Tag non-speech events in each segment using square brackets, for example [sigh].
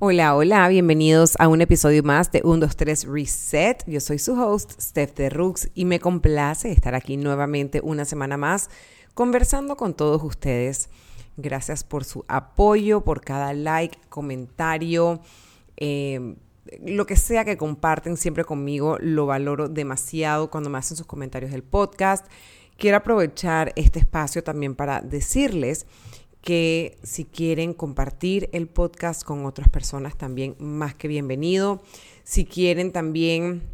Hola, hola, bienvenidos a un episodio más de 1, 2, 3 Reset. Yo soy su host, Steph de Rooks, y me complace estar aquí nuevamente una semana más conversando con todos ustedes. Gracias por su apoyo, por cada like, comentario, eh, lo que sea que comparten siempre conmigo, lo valoro demasiado cuando me hacen sus comentarios del podcast. Quiero aprovechar este espacio también para decirles que si quieren compartir el podcast con otras personas también más que bienvenido. Si quieren también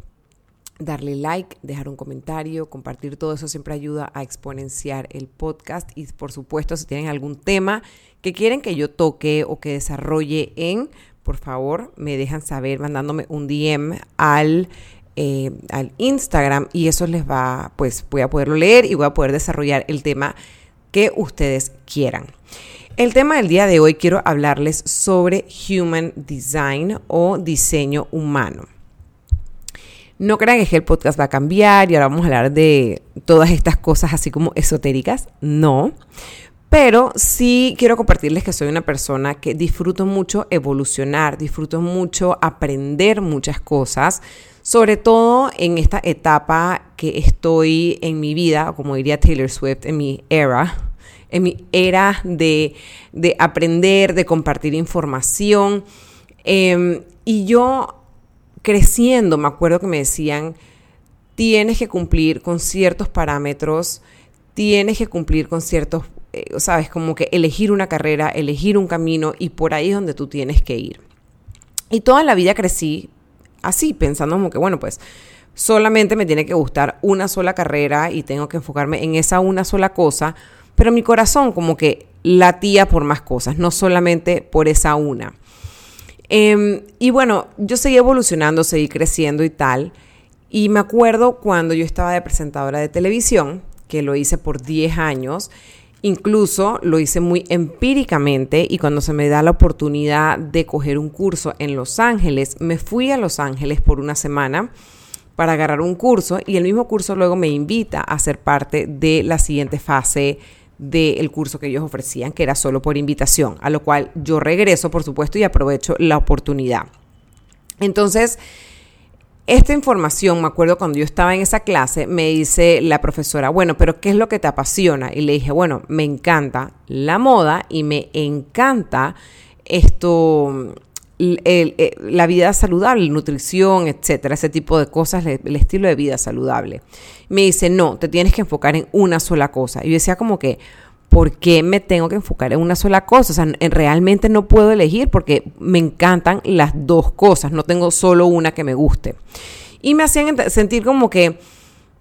darle like, dejar un comentario, compartir todo eso siempre ayuda a exponenciar el podcast y por supuesto si tienen algún tema que quieren que yo toque o que desarrolle en, por favor me dejan saber mandándome un DM al eh, al Instagram y eso les va, pues voy a poderlo leer y voy a poder desarrollar el tema que ustedes quieran. El tema del día de hoy quiero hablarles sobre Human Design o diseño humano. No crean que el podcast va a cambiar y ahora vamos a hablar de todas estas cosas así como esotéricas. No. Pero sí quiero compartirles que soy una persona que disfruto mucho evolucionar, disfruto mucho aprender muchas cosas, sobre todo en esta etapa que estoy en mi vida, o como diría Taylor Swift, en mi era, en mi era de, aprender, de compartir información. Em, y yo creciendo, me acuerdo que me decían, tienes que cumplir con ciertos parámetros, tienes que cumplir con ciertos, eh, sabes, como que elegir una carrera, elegir un camino y por ahí es donde tú tienes que ir. Y toda la vida crecí así, pensando como que, bueno, pues solamente me tiene que gustar una sola carrera y tengo que enfocarme en esa una sola cosa pero mi corazón como que latía por más cosas, no solamente por esa una. Em, y bueno, yo seguí evolucionando, seguí creciendo y tal. Y me acuerdo cuando yo estaba de presentadora de televisión, que lo hice por 10 años, incluso lo hice muy empíricamente y cuando se me da la oportunidad de coger un curso en Los Ángeles, me fui a Los Ángeles por una semana para agarrar un curso y el mismo curso luego me invita a ser parte de la siguiente fase del curso que ellos ofrecían, que era solo por invitación, a lo cual yo regreso, por supuesto, y aprovecho la oportunidad. Entonces, esta información, me acuerdo cuando yo estaba en esa clase, me dice la profesora, bueno, pero ¿qué es lo que te apasiona? Y le dije, bueno, me encanta la moda y me encanta esto, eh, la vida saludable, nutrición, etcétera, ese tipo de cosas, el, estilo de vida saludable. Me dice, no, te tienes que enfocar en una sola cosa. Y yo decía como que, ¿por qué me tengo que enfocar en una sola cosa? O sea, realmente no puedo elegir porque me encantan las dos cosas, no tengo solo una que me guste. Y me hacían sentir como que,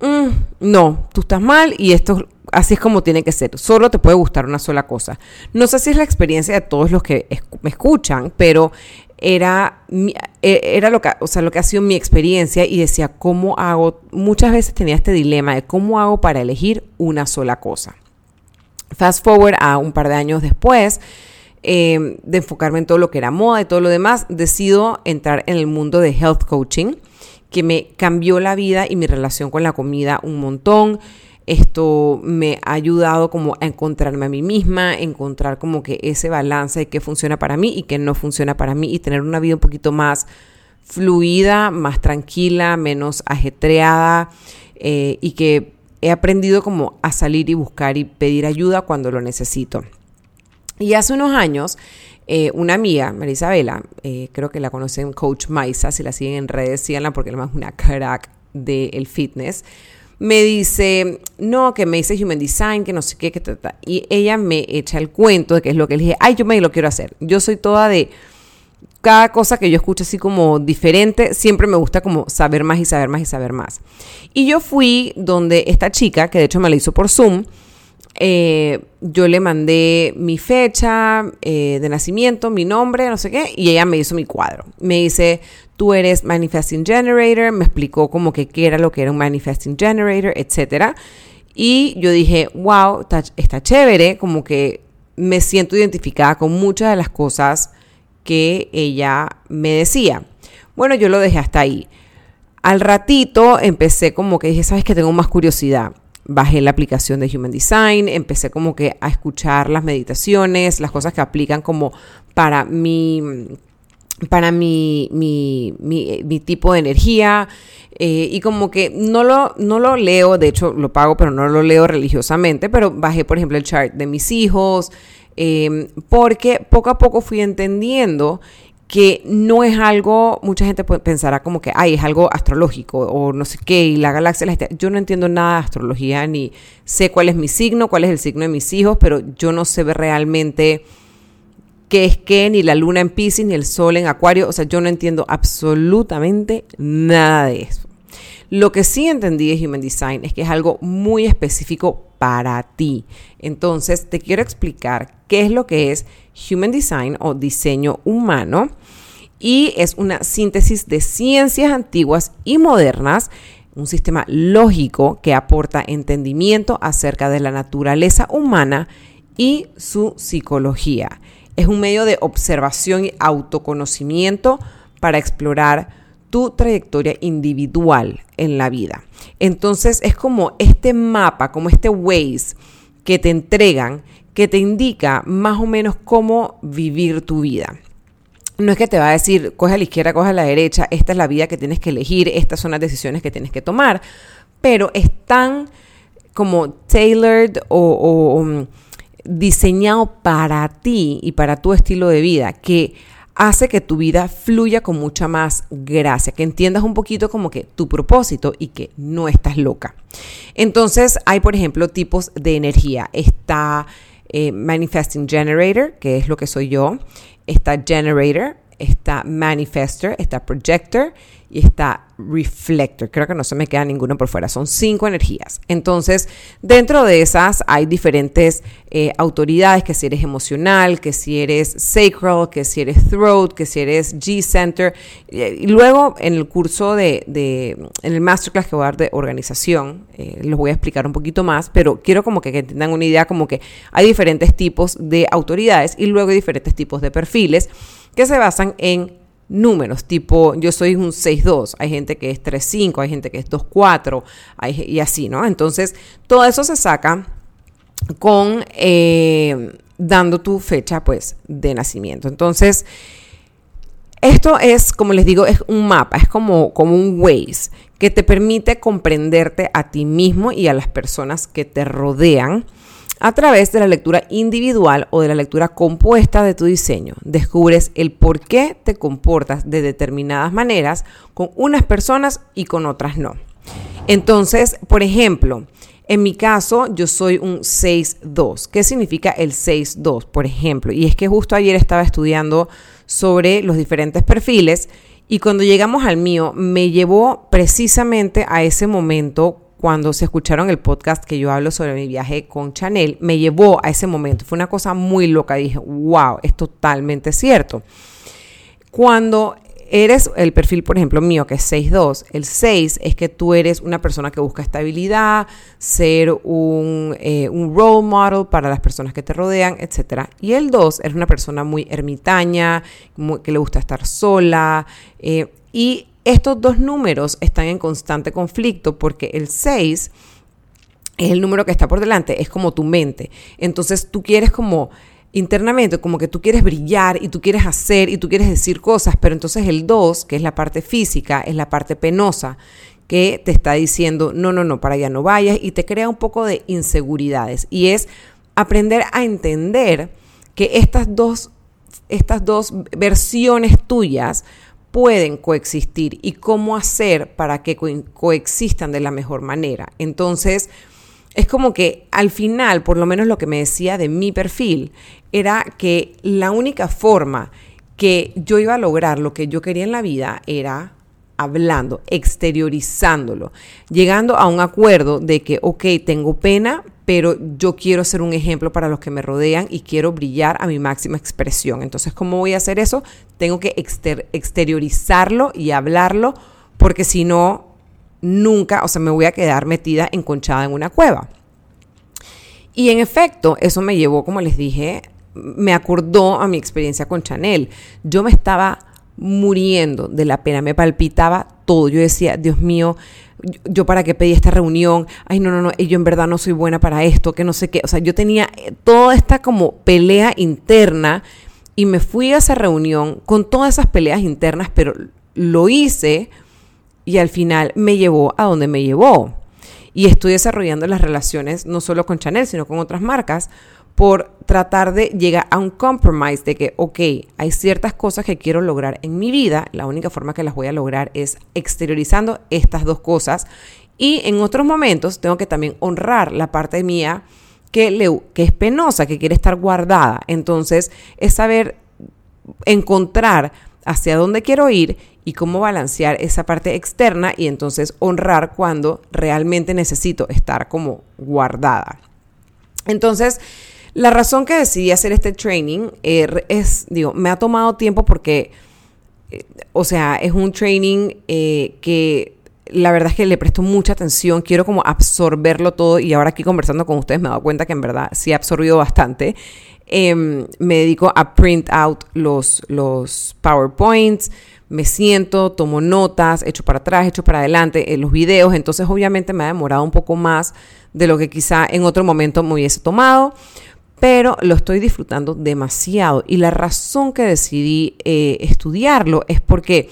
mm, no, tú estás mal y esto así es como tiene que ser. Solo te puede gustar una sola cosa. No sé si es la experiencia de todos los que me escuchan, pero era, e, era lo, que, o sea, lo que ha sido mi experiencia y decía, ¿cómo hago? Muchas veces tenía este dilema de cómo hago para elegir una sola cosa. Fast forward a un par de años después, em, de enfocarme en todo lo que era moda y todo lo demás, decido entrar en el mundo de health coaching, que me cambió la vida y mi relación con la comida un montón. Esto me ha ayudado como a encontrarme a mí misma, encontrar como que ese balance de qué funciona para mí y qué no funciona para mí y tener una vida un poquito más fluida, más tranquila, menos ajetreada eh, y que he aprendido como a salir y buscar y pedir ayuda cuando lo necesito. Y hace unos años, eh, una amiga, Marisabela, eh, creo que la conocen Coach Maisa, si la siguen en redes, síganla porque es una crack del fitness me dice, no, que me dice Human Design, que no sé qué, que Y ella me echa el cuento de que es lo que le dije, ay, yo me lo quiero hacer. Yo soy toda de cada cosa que yo escucho así como diferente, siempre me gusta como saber más y saber más y saber más. Y yo fui donde esta chica, que de hecho me la hizo por Zoom, eh, yo le mandé mi fecha eh, de nacimiento, mi nombre, no sé qué, y ella me hizo mi cuadro. Me dice, tú eres Manifesting Generator, me explicó como que qué era lo que era un Manifesting Generator, etc. Y yo dije, wow, está, está chévere, como que me siento identificada con muchas de las cosas que ella me decía. Bueno, yo lo dejé hasta ahí. Al ratito empecé como que dije, sabes que tengo más curiosidad bajé la aplicación de Human Design, empecé como que a escuchar las meditaciones, las cosas que aplican como para mi, para mi, mi, mi, tipo de energía. Eh, y como que no lo, no lo leo, de hecho lo pago, pero no lo leo religiosamente, pero bajé, por ejemplo, el chart de mis hijos, em, porque poco a poco fui entendiendo que no es algo, mucha gente pensará como que, ay, es algo astrológico o no sé qué, y la galaxia, la yo no entiendo nada de astrología, ni sé cuál es mi signo, cuál es el signo de mis hijos, pero yo no sé realmente qué es qué, ni la luna en Pisces, ni el sol en Acuario. O sea, yo no entiendo absolutamente nada de eso. Lo que sí entendí de Human Design es que es algo muy específico para ti. Entonces, te quiero explicar qué es lo que es Human Design o diseño humano. Y es una síntesis de ciencias antiguas y modernas un sistema lógico que aporta entendimiento acerca de la naturaleza humana y su psicología. Es un medio de observación y autoconocimiento para explorar tu trayectoria individual en la vida. Entonces es como este mapa, como este Waze que te entregan, que te indica más o menos cómo vivir tu vida. No es que te va a decir, coge a la izquierda, coge a la derecha, esta es la vida que tienes que elegir, estas son las decisiones que tienes que tomar, pero es tan como tailored o, o diseñado para ti y para tu estilo de vida, que hace que tu vida fluya con mucha más gracia, que entiendas un poquito como que tu propósito y que no estás loca. Entonces hay, por ejemplo, tipos de energía. Está eh, Manifesting Generator, que es lo que soy yo. Está Generator, está Manifester, está Projector y está reflector. Creo que no se me queda ninguno por fuera. Son cinco energías. Entonces, dentro de esas hay diferentes eh, autoridades, que si eres emocional, que si eres sacral, que si eres throat, que si eres G-center. Y luego, en el curso de, en el masterclass que voy a dar de organización, eh, los voy a explicar un poquito más, pero quiero como que, que tengan una idea como que hay diferentes tipos de autoridades y luego diferentes tipos de perfiles que se basan en números, tipo yo soy un 6-2, hay gente que es 3-5, hay gente que es 2-4 y así, ¿no? Entonces, todo eso se saca con eh, dando tu fecha pues de nacimiento. Entonces, esto es, como les digo, es un mapa, es como, como un Waze que te permite comprenderte a ti mismo y a las personas que te rodean a través de la lectura individual o de la lectura compuesta de tu diseño, descubres el por qué te comportas de determinadas maneras con unas personas y con otras no. Entonces, por ejemplo, en mi caso, yo soy un 6-2. ¿Qué significa el 6-2? Por ejemplo, y es que justo ayer estaba estudiando sobre los diferentes perfiles y cuando llegamos al mío, me llevó precisamente a ese momento cuando se escucharon el podcast que yo hablo sobre mi viaje con Chanel, me llevó a ese momento. Fue una cosa muy loca. Dije, wow, es totalmente cierto. Cuando eres el perfil, por ejemplo, mío, que es 6'2, el 6 es que tú eres una persona que busca estabilidad, ser un, eh, un role model para las personas que te rodean, etc. Y el 2 es una persona muy ermitaña, que le gusta estar sola. Eh, y estos dos números están en constante conflicto porque el 6 es el número que está por delante, es como tu mente. Entonces tú quieres como internamente, como que tú quieres brillar y tú quieres hacer y tú quieres decir cosas, pero entonces el 2, que es la parte física, es la parte penosa, que te está diciendo, no, no, no, para allá no vayas y te crea un poco de inseguridades. Y es aprender a entender que estas dos, estas dos versiones tuyas pueden coexistir y cómo hacer para que coexistan de la mejor manera. Entonces, es como que al final, por lo menos lo que me decía de mi perfil, era que la única forma que yo iba a lograr lo que yo quería en la vida era hablando, exteriorizándolo, llegando a un acuerdo de que, ok, tengo pena, pero yo quiero ser un ejemplo para los que me rodean y quiero brillar a mi máxima expresión. Entonces, ¿cómo voy a hacer eso? Tengo que exteriorizarlo y hablarlo, porque si no, nunca, o sea, me voy a quedar metida enconchada en una cueva. Y en efecto, eso me llevó, como les dije, me acordó a mi experiencia con Chanel. Yo me estaba muriendo de la pena, me palpitaba todo. Yo decía, Dios mío, yo para qué pedí esta reunión, ay no, no, no, yo en verdad no soy buena para esto, que no sé qué, o sea, yo tenía eh, toda esta como pelea interna y me fui a esa reunión con todas esas peleas internas, pero lo hice y al final me llevó a donde me llevó. Y estoy desarrollando las relaciones no solo con Chanel, sino con otras marcas, por tratar de llegar a un compromise de que, ok, hay ciertas cosas que quiero lograr en mi vida, la única forma que las voy a lograr es exteriorizando estas dos cosas y en otros momentos tengo que también honrar la parte mía que, le, que es penosa, que quiere estar guardada. Entonces es saber encontrar hacia dónde quiero ir y cómo balancear esa parte externa y entonces honrar cuando realmente necesito estar como guardada. Entonces, la razón que decidí hacer este training er, es, digo, me ha tomado tiempo porque, eh, o sea, es un training eh, que la verdad es que le presto mucha atención, quiero como absorberlo todo y ahora aquí conversando con ustedes me he dado cuenta que en verdad sí he absorbido bastante. Em, me dedico a print out los, los PowerPoints, me siento, tomo notas, echo para atrás, echo para adelante, en eh, los videos, entonces obviamente me ha demorado un poco más de lo que quizá en otro momento me hubiese tomado, pero lo estoy disfrutando demasiado. Y la razón que decidí eh, estudiarlo es porque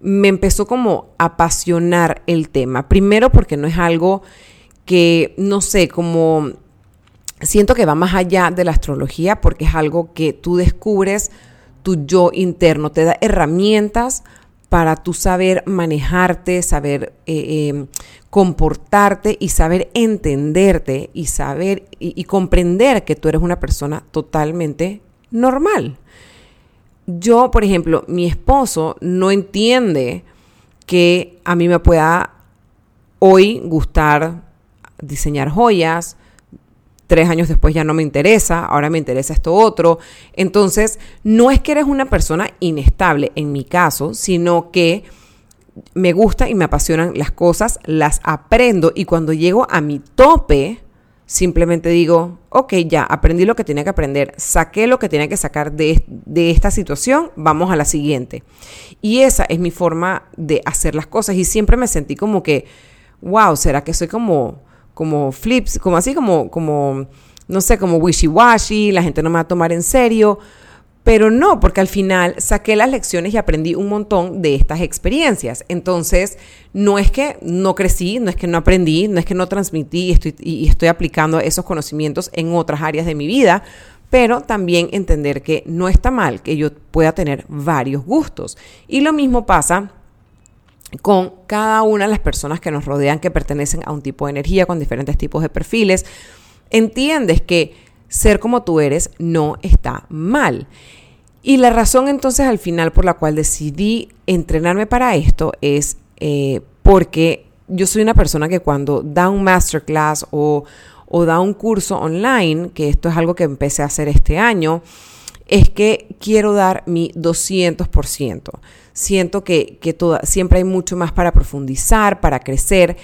me empezó como a apasionar el tema. Primero porque no es algo que, no sé, como siento que va más allá de la astrología porque es algo que tú descubres tu yo interno, te da herramientas para tú saber manejarte, saber eh, em, comportarte y saber entenderte y saber y, comprender que tú eres una persona totalmente normal. Yo, por ejemplo, mi esposo no entiende que a mí me pueda hoy gustar diseñar joyas, tres años después ya no me interesa, ahora me interesa esto otro. Entonces, no es que eres una persona inestable en mi caso, sino que me gusta y me apasionan las cosas, las aprendo y cuando llego a mi tope, simplemente digo, ok, ya aprendí lo que tenía que aprender, saqué lo que tenía que sacar de, de, esta situación, vamos a la siguiente. Y esa es mi forma de hacer las cosas y siempre me sentí como que, wow, ¿será que soy como como flips, como así, como, como, no sé, como wishy-washy, la gente no me va a tomar en serio. Pero no, porque al final saqué las lecciones y aprendí un montón de estas experiencias. Entonces, no es que no crecí, no es que no aprendí, no es que no transmití y estoy, y estoy aplicando esos conocimientos en otras áreas de mi vida, pero también entender que no está mal que yo pueda tener varios gustos. Y lo mismo pasa con cada una de las personas que nos rodean que pertenecen a un tipo de energía con diferentes tipos de perfiles, entiendes que ser como tú eres no está mal. Y la razón entonces al final por la cual decidí entrenarme para esto es eh, porque yo soy una persona que cuando da un masterclass o, o da un curso online, que esto es algo que empecé a hacer este año, es que quiero dar mi 200% siento que, siempre hay mucho más para profundizar, para crecer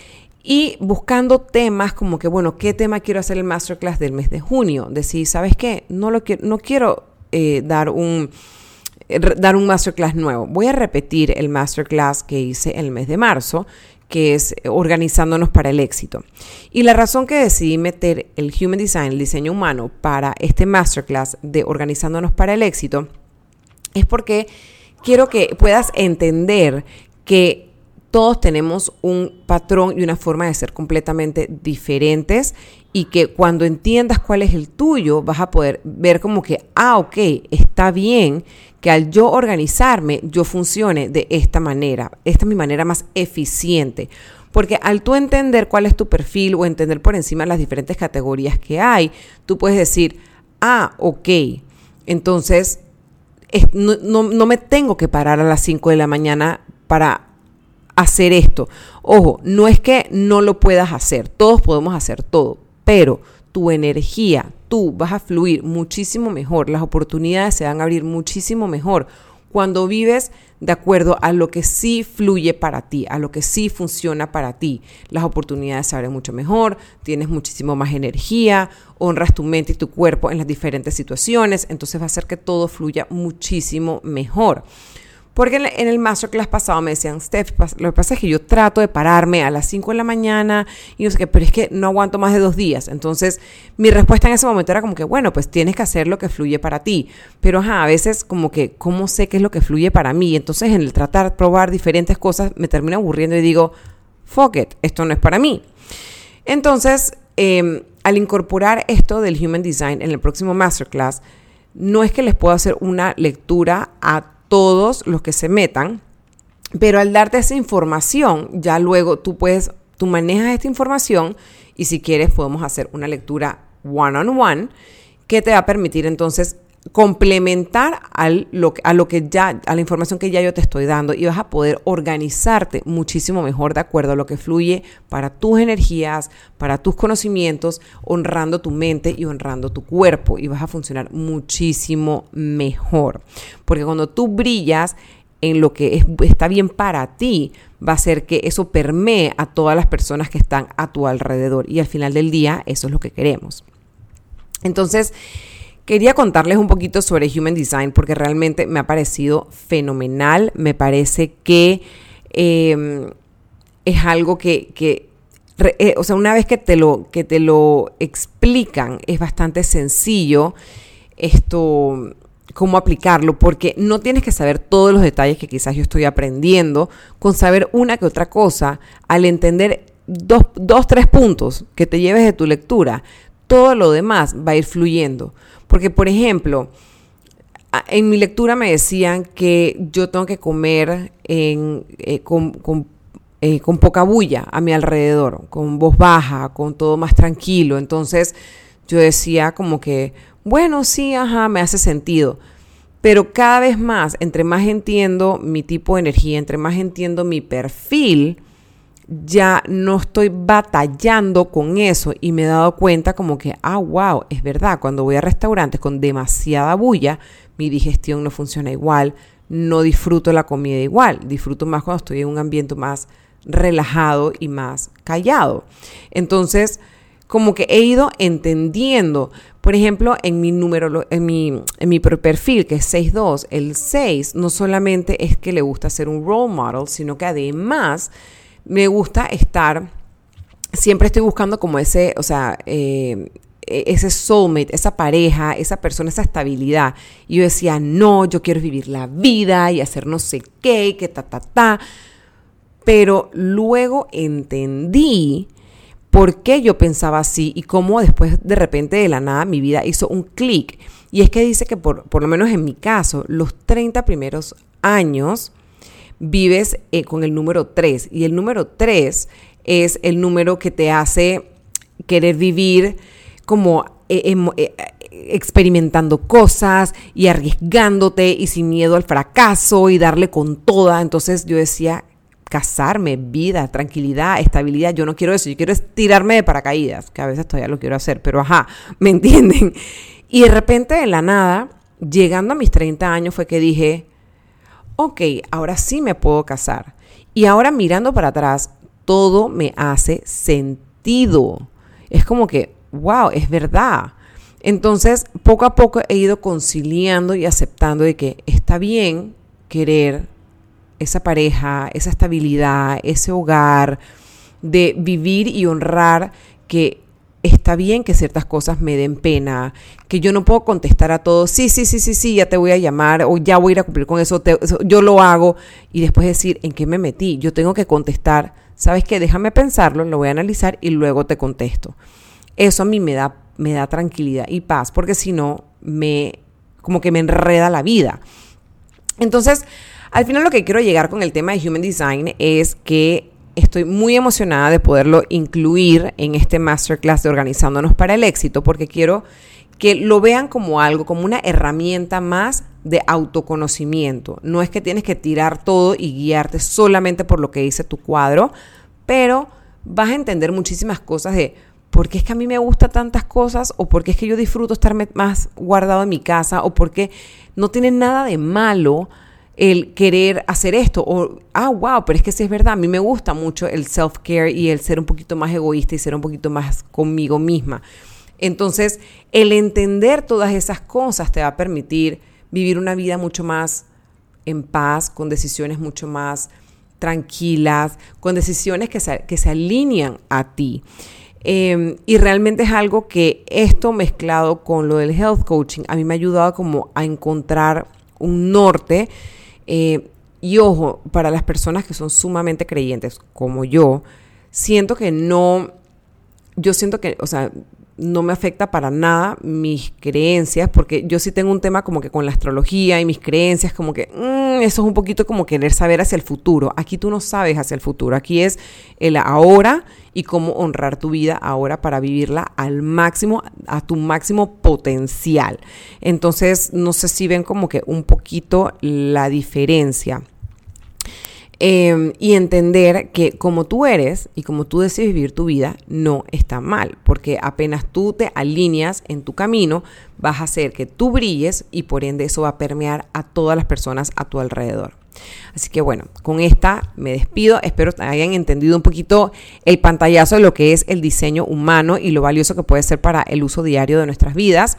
y buscando temas como que, bueno, ¿qué tema quiero hacer el masterclass del mes de junio? Decir, ¿sabes qué? No, lo quiero, no quiero eh, dar un eh, dar un masterclass nuevo. Voy a repetir el masterclass que hice el mes de marzo, que es organizándonos para el éxito. Y la razón que decidí meter el Human Design, el diseño humano, para este masterclass de organizándonos para el éxito, es porque quiero que puedas entender que todos tenemos un patrón y una forma de ser completamente diferentes y que cuando entiendas cuál es el tuyo vas a poder ver como que, ah, ok, está bien que al yo organizarme yo funcione de esta manera. Esta es mi manera más eficiente. Porque al tú entender cuál es tu perfil o entender por encima las diferentes categorías que hay, tú puedes decir, ah, ok, entonces no, me tengo que parar a las 5 de la mañana para hacer esto. Ojo, no es que no lo puedas hacer, todos podemos hacer todo, pero tu energía, tú vas a fluir muchísimo mejor, las oportunidades se van a abrir muchísimo mejor cuando vives de acuerdo a lo que sí fluye para ti, a lo que sí funciona para ti. Las oportunidades se abren mucho mejor, tienes muchísimo más energía, honras tu mente y tu cuerpo en las diferentes situaciones, entonces va a hacer que todo fluya muchísimo mejor. Porque en el masterclass pasado me decían, Steph, lo que pasa es que yo trato de pararme a las 5 de la mañana y no sé qué, pero es que no aguanto más de dos días. Entonces, mi respuesta en ese momento era como que, bueno, pues tienes que hacer lo que fluye para ti. Pero ajá, a veces como que, ¿cómo sé qué es lo que fluye para mí? Entonces, en el tratar, probar diferentes cosas, me termino aburriendo y digo, fuck it, esto no es para mí. Entonces, em, al incorporar esto del Human Design en el próximo Masterclass, no es que les pueda hacer una lectura a todos los que se metan, pero al darte esa información, ya luego tú puedes, tú manejas esta información y si quieres podemos hacer una lectura one on one que te va a permitir entonces complementar lo, a lo que ya, a la información que ya yo te estoy dando y vas a poder organizarte muchísimo mejor de acuerdo a lo que fluye para tus energías, para tus conocimientos, honrando tu mente y honrando tu cuerpo y vas a funcionar muchísimo mejor. Porque cuando tú brillas en lo que está bien para ti, va a ser que eso permee a todas las personas que están a tu alrededor y al final del día eso es lo que queremos. Entonces, Quería contarles un poquito sobre Human Design porque realmente me ha parecido fenomenal. Me parece que em, es algo que, eh, o sea, una vez que te, lo, que te lo explican, es bastante sencillo esto, cómo aplicarlo, porque no tienes que saber todos los detalles que quizás yo estoy aprendiendo, con saber una que otra cosa, al entender dos, dos tres puntos que te lleves de tu lectura, todo lo demás va a ir fluyendo. Porque, por ejemplo, en mi lectura me decían que yo tengo que comer eh, eh, con, poca bulla a mi alrededor, con voz baja, con todo más tranquilo. Entonces yo decía como que, bueno, sí, ajá, me hace sentido. Pero cada vez más, entre más entiendo mi tipo de energía, entre más entiendo mi perfil, ya no estoy batallando con eso y me he dado cuenta como que, ah, wow, es verdad, cuando voy a restaurantes con demasiada bulla, mi digestión no funciona igual, no disfruto la comida igual, disfruto más cuando estoy en un ambiente más relajado y más callado. Entonces, como que he ido entendiendo, por ejemplo, en mi número, en mi, en mi perfil, que es 6.2, el 6 no solamente es que le gusta ser un role model, sino que además me gusta estar, siempre estoy buscando como ese, o sea, eh, e-, ese soulmate, esa pareja, esa persona, esa estabilidad. Y yo decía, no, yo quiero vivir la vida y hacer no sé qué, que ta, ta, ta. Pero luego entendí por qué yo pensaba así y cómo después de repente de la nada mi vida hizo un clic. Y es que dice que por, por lo menos en mi caso, los 30 primeros años vives eh, con el número 3 y el número 3 es el número que te hace querer vivir como eh, eh, experimentando cosas y arriesgándote y sin miedo al fracaso y darle con toda. Entonces yo decía, casarme, vida, tranquilidad, estabilidad. Yo no quiero eso, yo quiero tirarme de paracaídas, que a veces todavía lo quiero hacer, pero ajá, [laughs] ¿me entienden? Y de repente de la nada, llegando a mis 30 años fue que dije, ok, ahora sí me puedo casar. Y ahora mirando para atrás, todo me hace sentido. Es como que, wow, es verdad. Entonces, poco a poco he ido conciliando y aceptando de que está bien querer esa pareja, esa estabilidad, ese hogar, de vivir y honrar que está bien que ciertas cosas me den pena, que yo no puedo contestar a todos, sí, sí, sí, sí, sí, ya te voy a llamar o ya voy a ir a cumplir con eso, yo lo hago y después decir en qué me metí. Yo tengo que contestar, ¿sabes qué? Déjame pensarlo, lo voy a analizar y luego te contesto. Eso a mí me da, me da tranquilidad y paz, porque si no, me, como que me enreda la vida. Entonces, al final lo que quiero llegar con el tema de Human Design es que estoy muy emocionada de poderlo incluir en este masterclass de Organizándonos para el Éxito, porque quiero que lo vean como algo, como una herramienta más de autoconocimiento. No es que tienes que tirar todo y guiarte solamente por lo que dice tu cuadro, pero vas a entender muchísimas cosas de por qué es que a mí me gusta tantas cosas o por qué es que yo disfruto estar más guardado en mi casa o por qué no tiene nada de malo el querer hacer esto o, ah, wow, pero es que sí es verdad, a mí me gusta mucho el self-care y el ser un poquito más egoísta y ser un poquito más conmigo misma. Entonces, el entender todas esas cosas te va a permitir vivir una vida mucho más en paz, con decisiones mucho más tranquilas, con decisiones que se, que se alinean a ti. Em, y realmente es algo que esto mezclado con lo del health coaching a mí me ha ayudado como a encontrar un norte. Eh, y ojo, para las personas que son sumamente creyentes como yo, siento que no, yo siento que, o sea, no me afecta para nada mis creencias, porque yo sí tengo un tema como que con la astrología y mis creencias, como que mm, eso es un poquito como querer saber hacia el futuro. Aquí tú no sabes hacia el futuro, aquí es el ahora y cómo honrar tu vida ahora para vivirla al máximo, a tu máximo potencial. Entonces, no sé si ven como que un poquito la diferencia. Em, y entender que como tú eres y como tú decides vivir tu vida, no está mal, porque apenas tú te alineas en tu camino, vas a hacer que tú brilles y por ende eso va a permear a todas las personas a tu alrededor. Así que bueno, con esta me despido. Espero hayan entendido un poquito el pantallazo de lo que es el diseño humano y lo valioso que puede ser para el uso diario de nuestras vidas.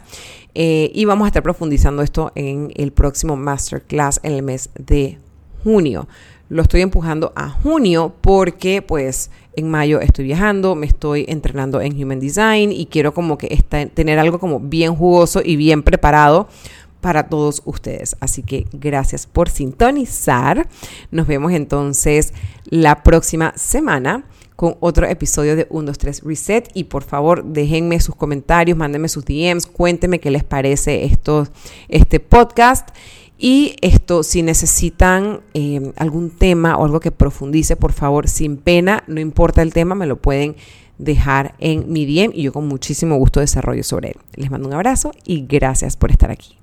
Eh, y vamos a estar profundizando esto en el próximo masterclass en el mes de junio lo estoy empujando a junio porque pues en mayo estoy viajando, me estoy entrenando en Human Design y quiero como que tener algo como bien jugoso y bien preparado para todos ustedes. Así que gracias por sintonizar. Nos vemos entonces la próxima semana con otro episodio de 1, 2, 3 Reset. Y por favor, déjenme sus comentarios, mándenme sus DMs, cuéntenme qué les parece esto, este podcast. Y esto, si necesitan eh, algún tema o algo que profundice, por favor, sin pena, no importa el tema, me lo pueden dejar en mi DM y yo con muchísimo gusto desarrollo sobre él. Les mando un abrazo y gracias por estar aquí.